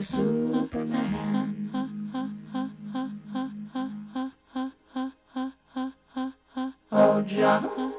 Superman. Oh John.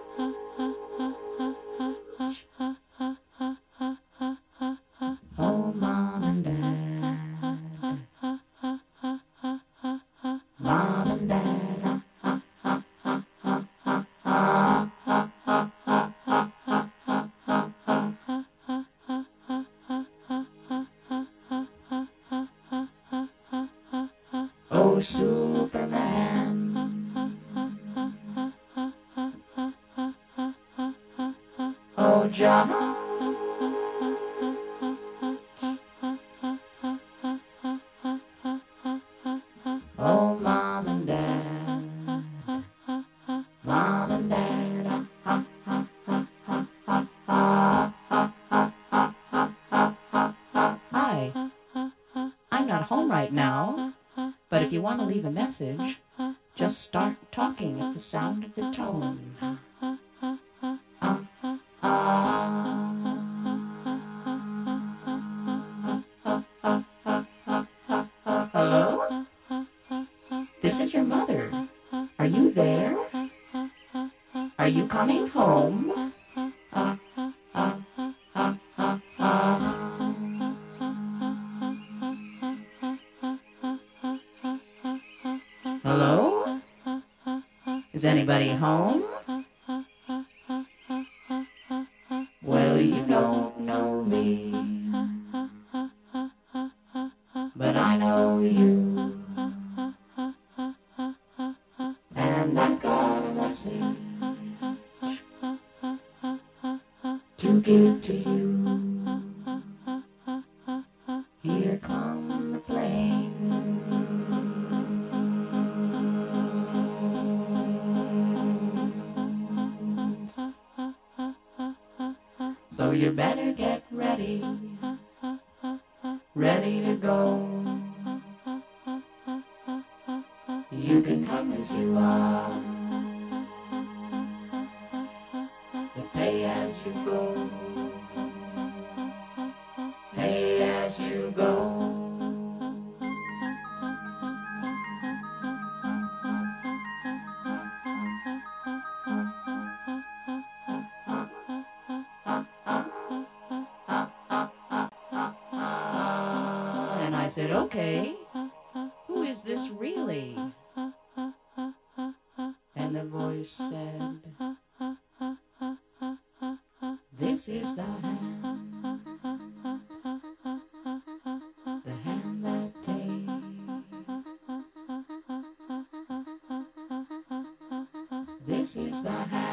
Just start talking at the sound of the tone. Hello? This is your mother. Are you there? Are you coming home? home. I said, okay, who is this really? And the voice said, this is the hand. This is the hand.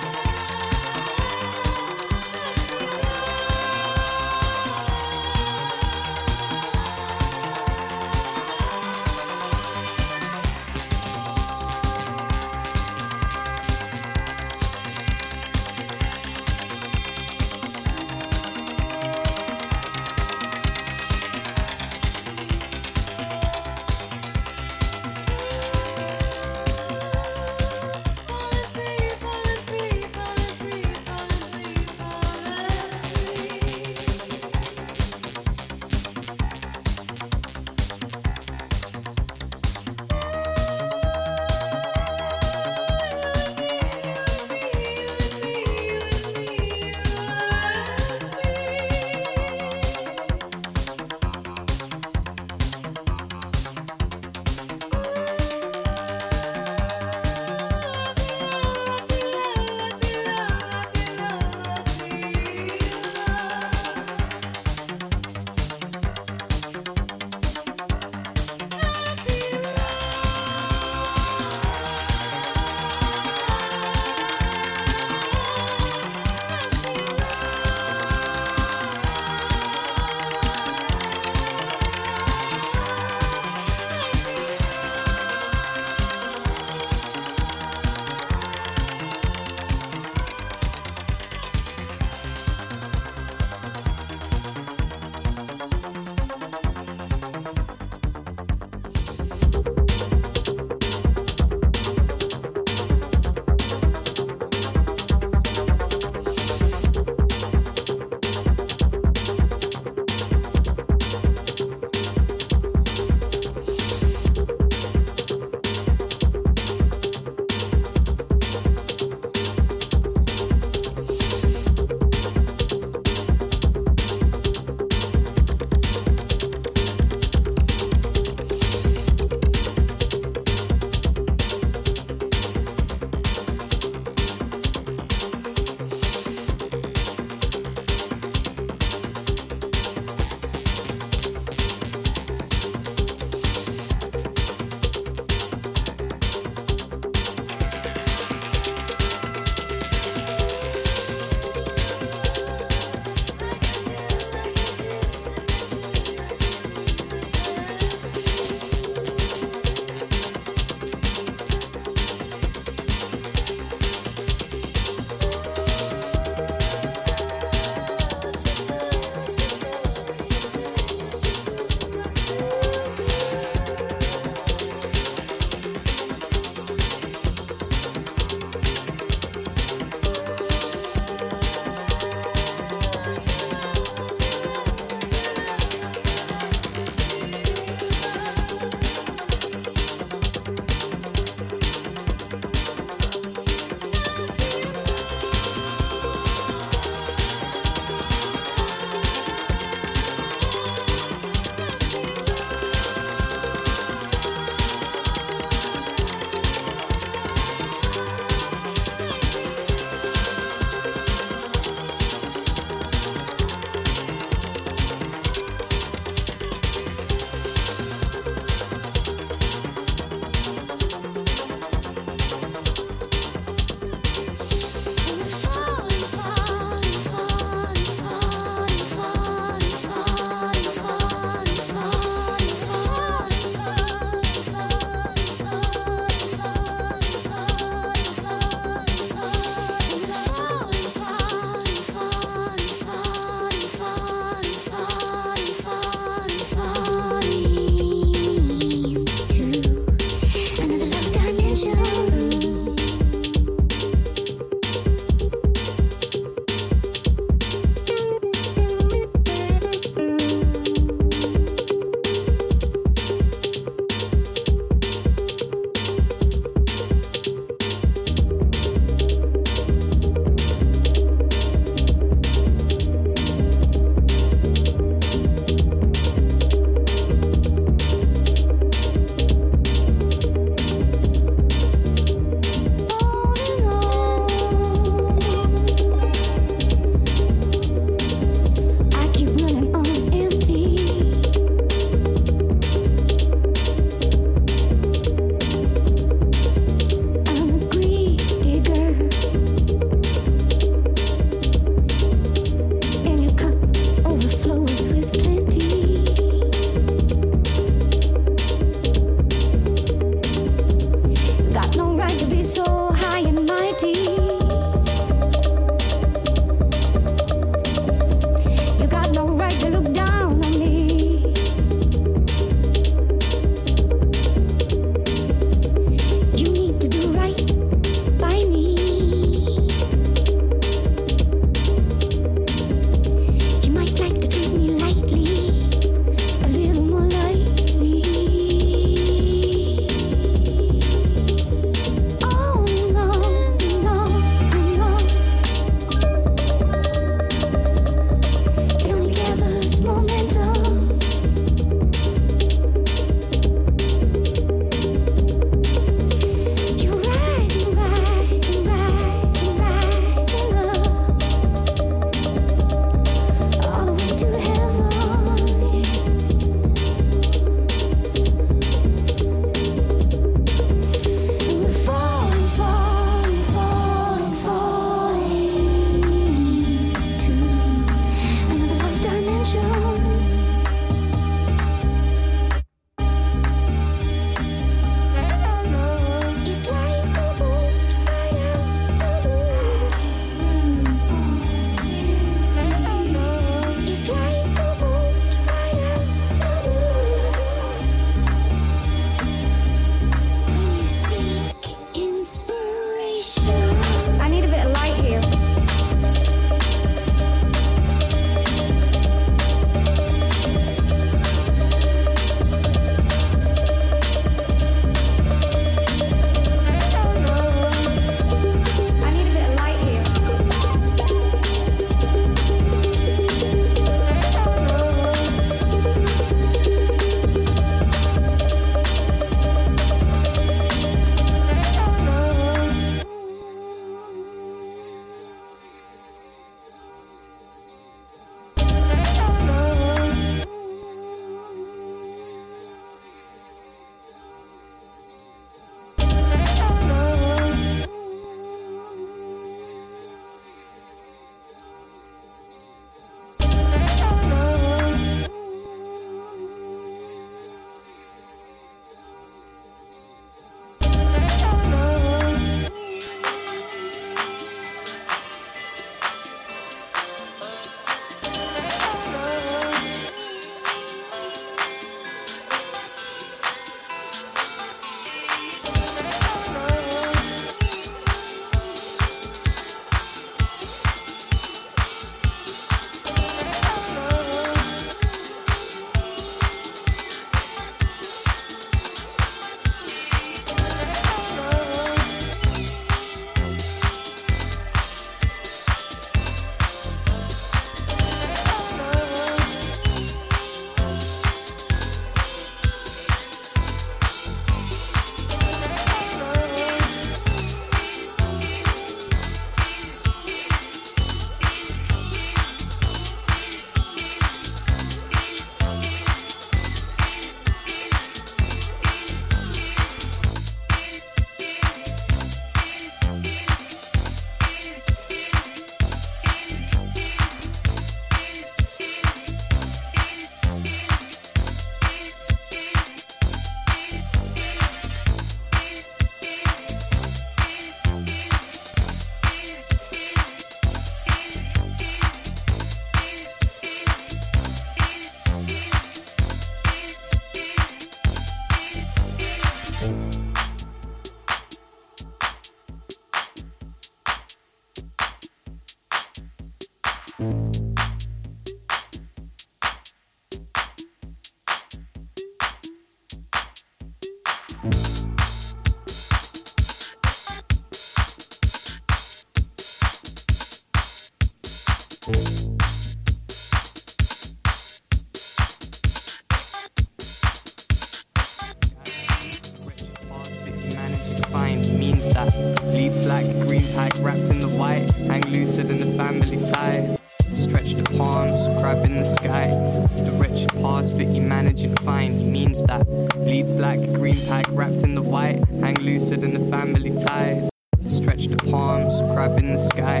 family ties. Stretch the palms, grab in the sky. The wretched past, but he managing fine. He means that. Bleed black, green pack wrapped in the white. Hang looser than the family ties. Stretch the palms, grab in the sky.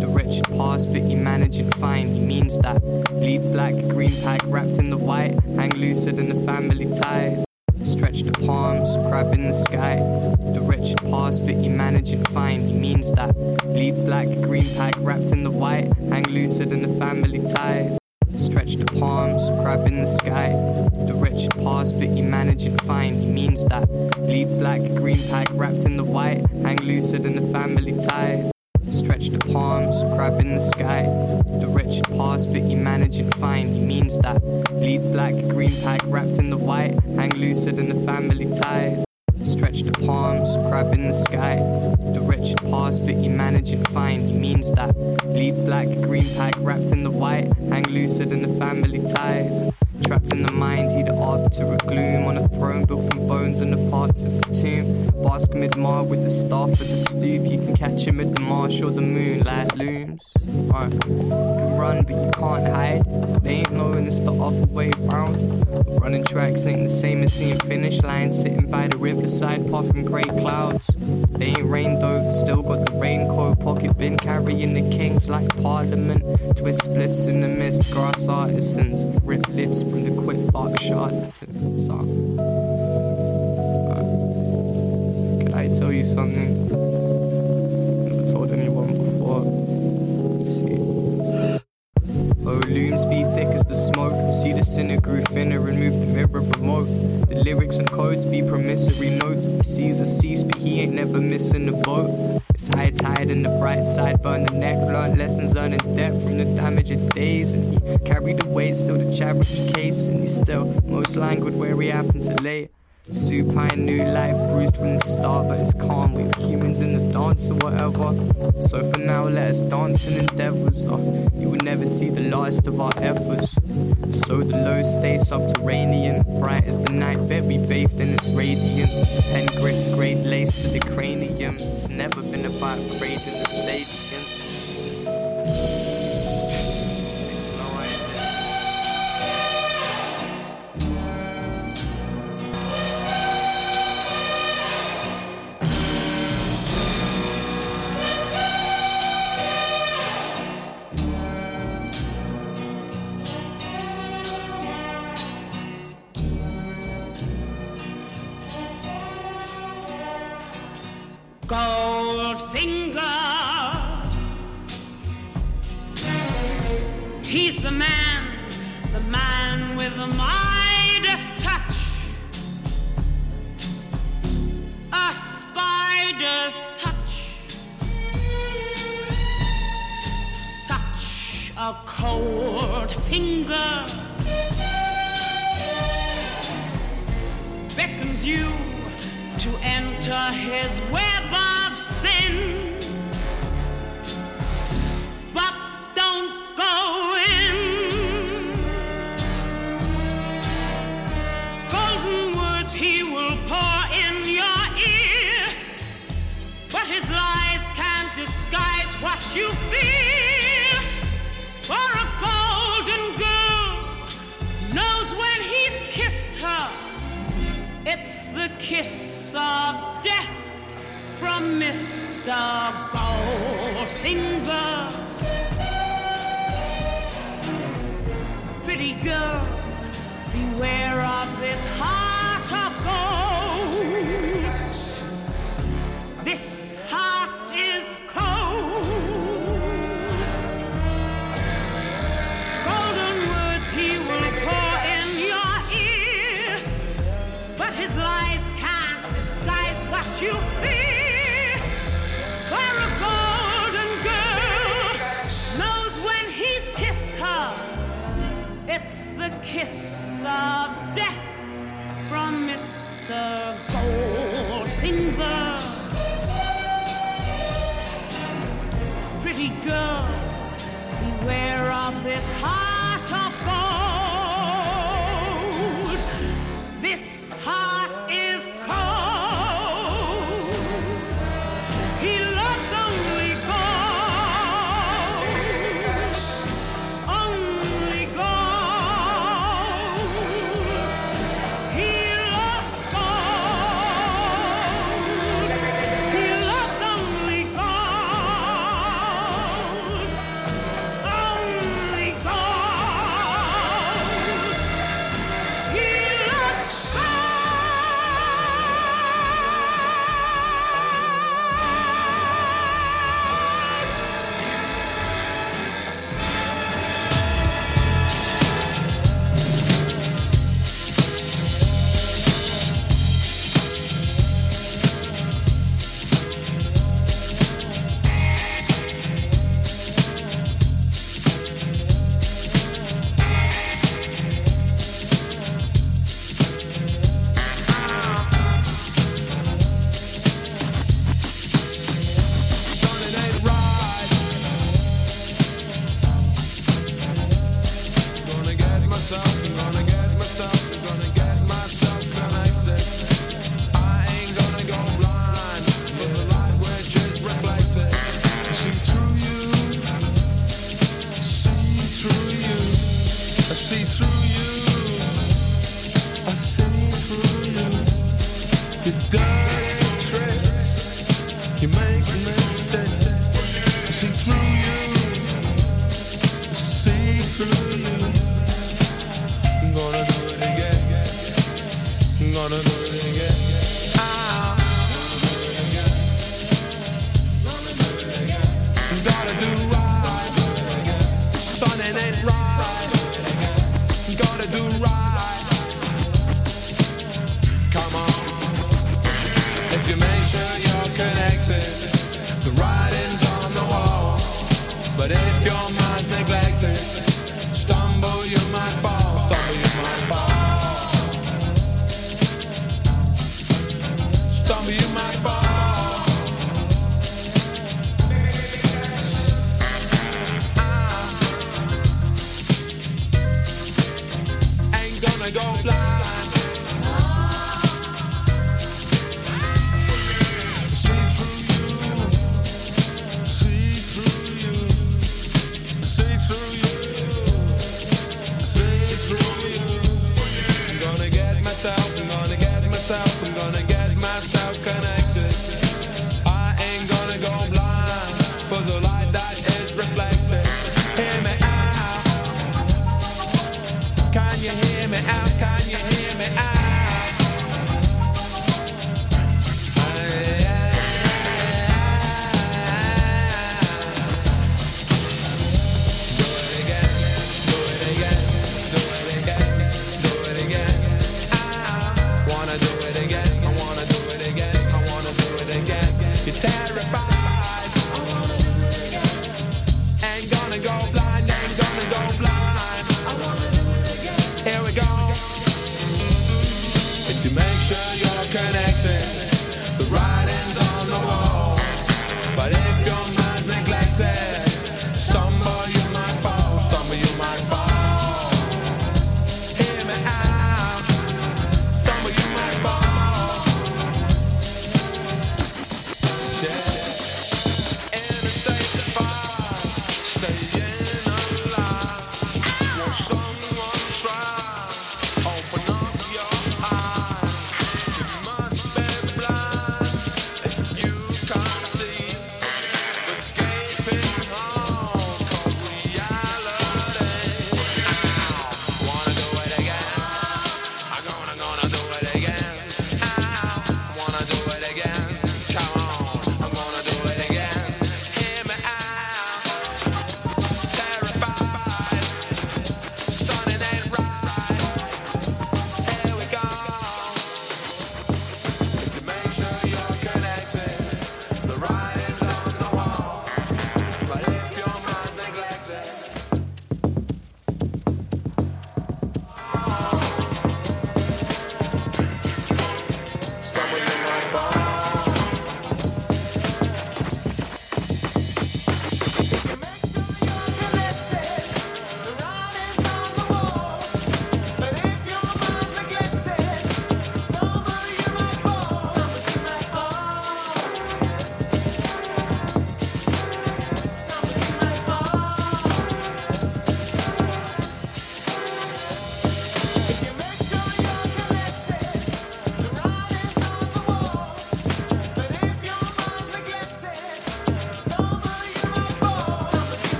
The wretched past, but he managing fine. He means that. Bleed black, green pack wrapped in the white. Hang looser than the family ties. Stretch the palms, grab in the sky. The wretched past, but he managing fine. He means that bleed black, green pack wrapped in the white, hang looser than the family ties. Stretch the palms, grab in the sky. The wretched past, but you manage it fine. He means that. Bleed black, green pack wrapped in the white, hang looser than the family ties. Stretch the palms, grab in the sky. The wretched past, but you manage it fine. He means that. Bleed black, green pack wrapped in the white, hang looser than the family ties wretched palms, crab in the sky. The wretched past, but you manage it fine. He means that. Bleed black, green pack wrapped in the white, hang looser than the family ties. Trapped in the mind, he'd arbiter to a gloom on a throne built from bones and the parts of his tomb. Bask mid mar with the staff at the stoop. You can catch him at the marsh or the moonlight looms. Uh, you can run, but you can't hide. They ain't knowing it's the other way around. Running tracks ain't the same as seeing finish lines. Sitting by the riverside, puffing grey clouds. They ain't rain though, still got the raincoat. Pocket bin carrying the kings like parliament. Twist spliffs in the mist, grass artisans. Rip lips from the quick box shot that's a the song. Can could I tell you something? Never told anyone before. Let's see. Oh, looms be thick as the smoke. See the sinner grew thinner, remove the mirror remote. The lyrics and codes be promissory notes. The seas are cease, but he ain't never missing a boat. It's high tide in the bright side, burn the neck, learn lessons earned in debt from the damage of days. And he carried the weight, still the charity case, and he's still most languid where we happen to lay. Supine new life bruised from the start, but it's calm. We're humans in the dance or whatever. So for now, let us dance in endeavors. Oh, uh, you will never see the last of our efforts. So the low stays subterranean, bright as the night. Bet we bathed in its radiance. Pen gripped, grade lace to the cranium. It's never been about grading the savior.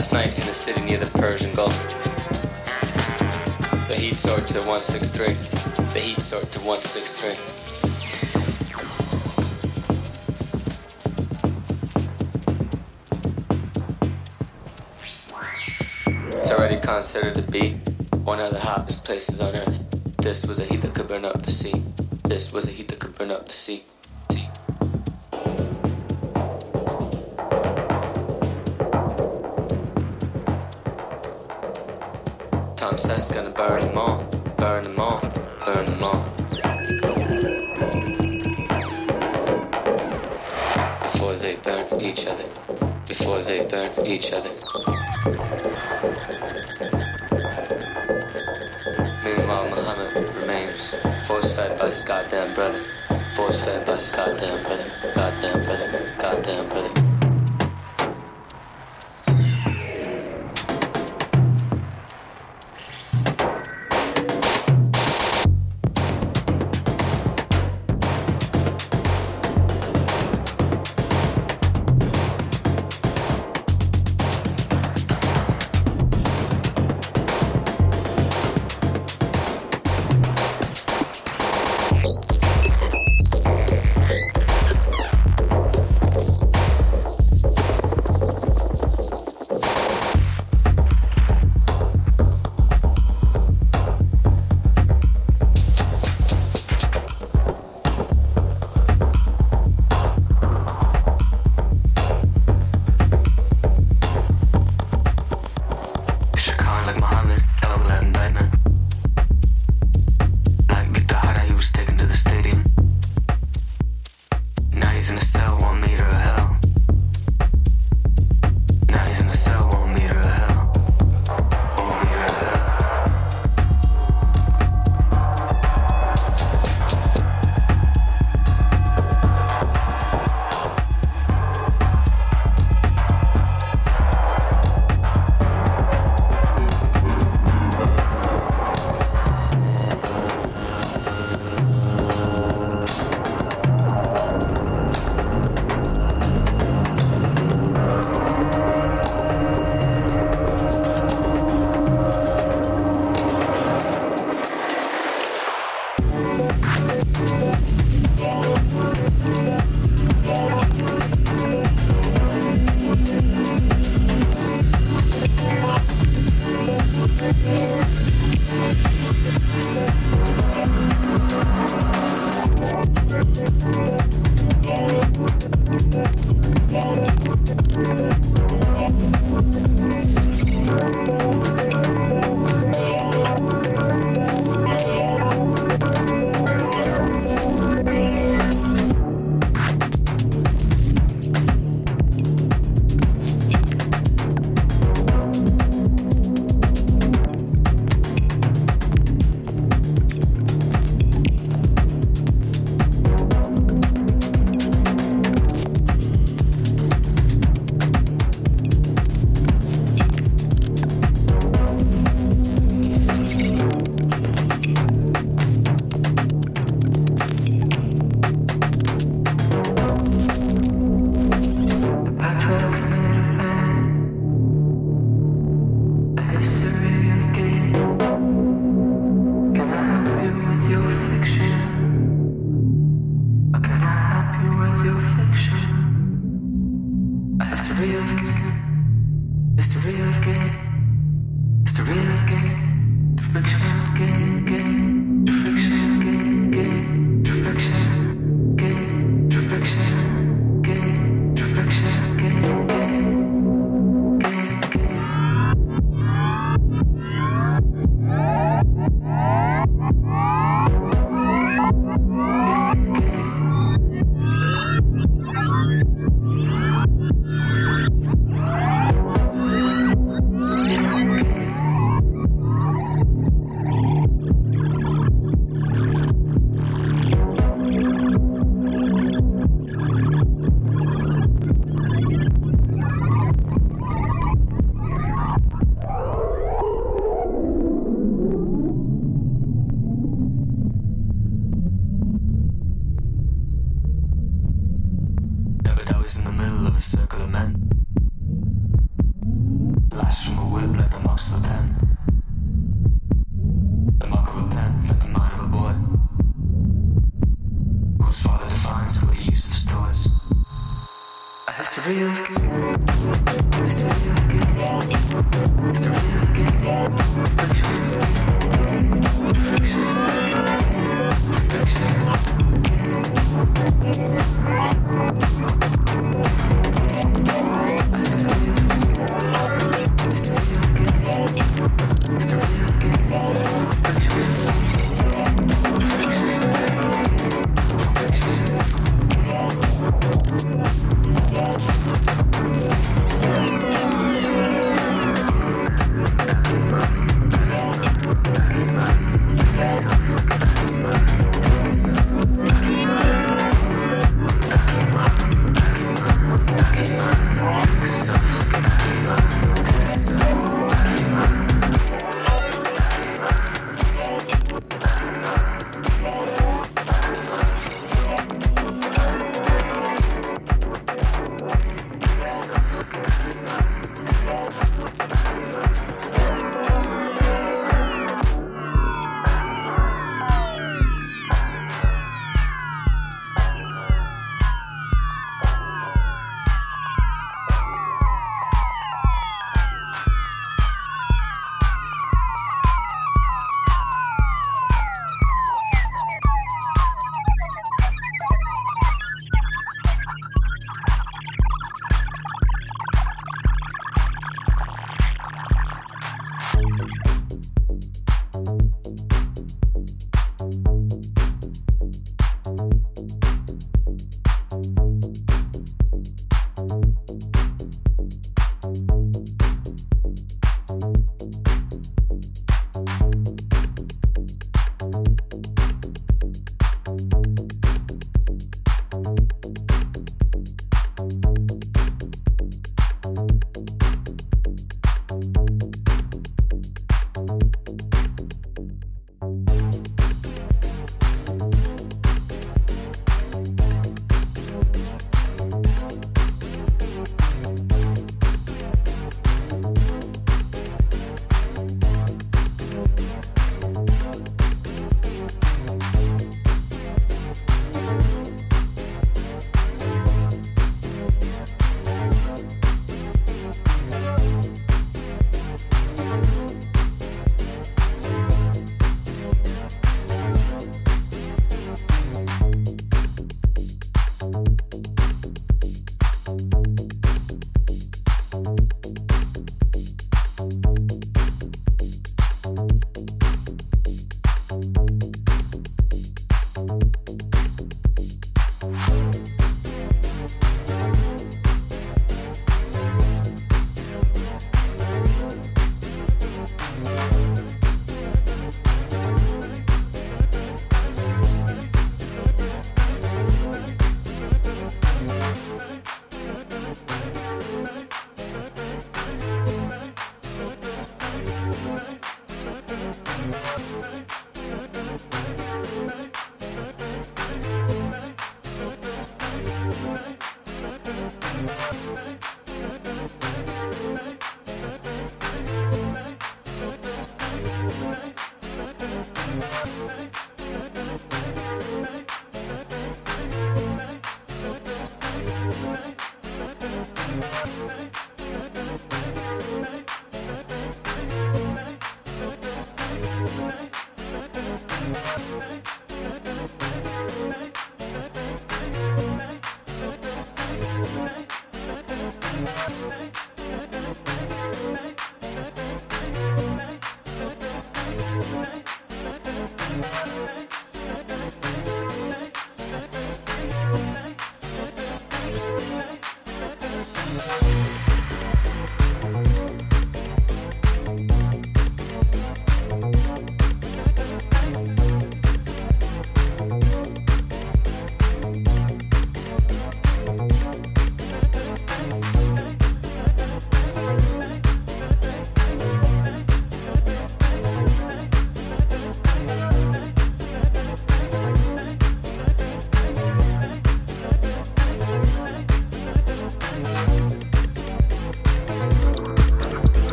Last night in a city near the Persian Gulf. The heat soared to 163. The heat soared to 163. It's already considered to be one of the hottest places on earth. This was a heat that could burn up the sea. This was a heat that could burn up the sea. Each other, before they burn each other. Meanwhile, Muhammad remains force fed by his goddamn brother, force fed by his goddamn brother, goddamn brother, goddamn brother. Thanks.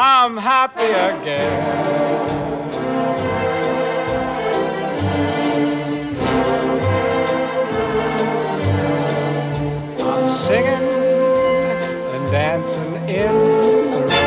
I'm happy again. I'm singing and dancing in the rain.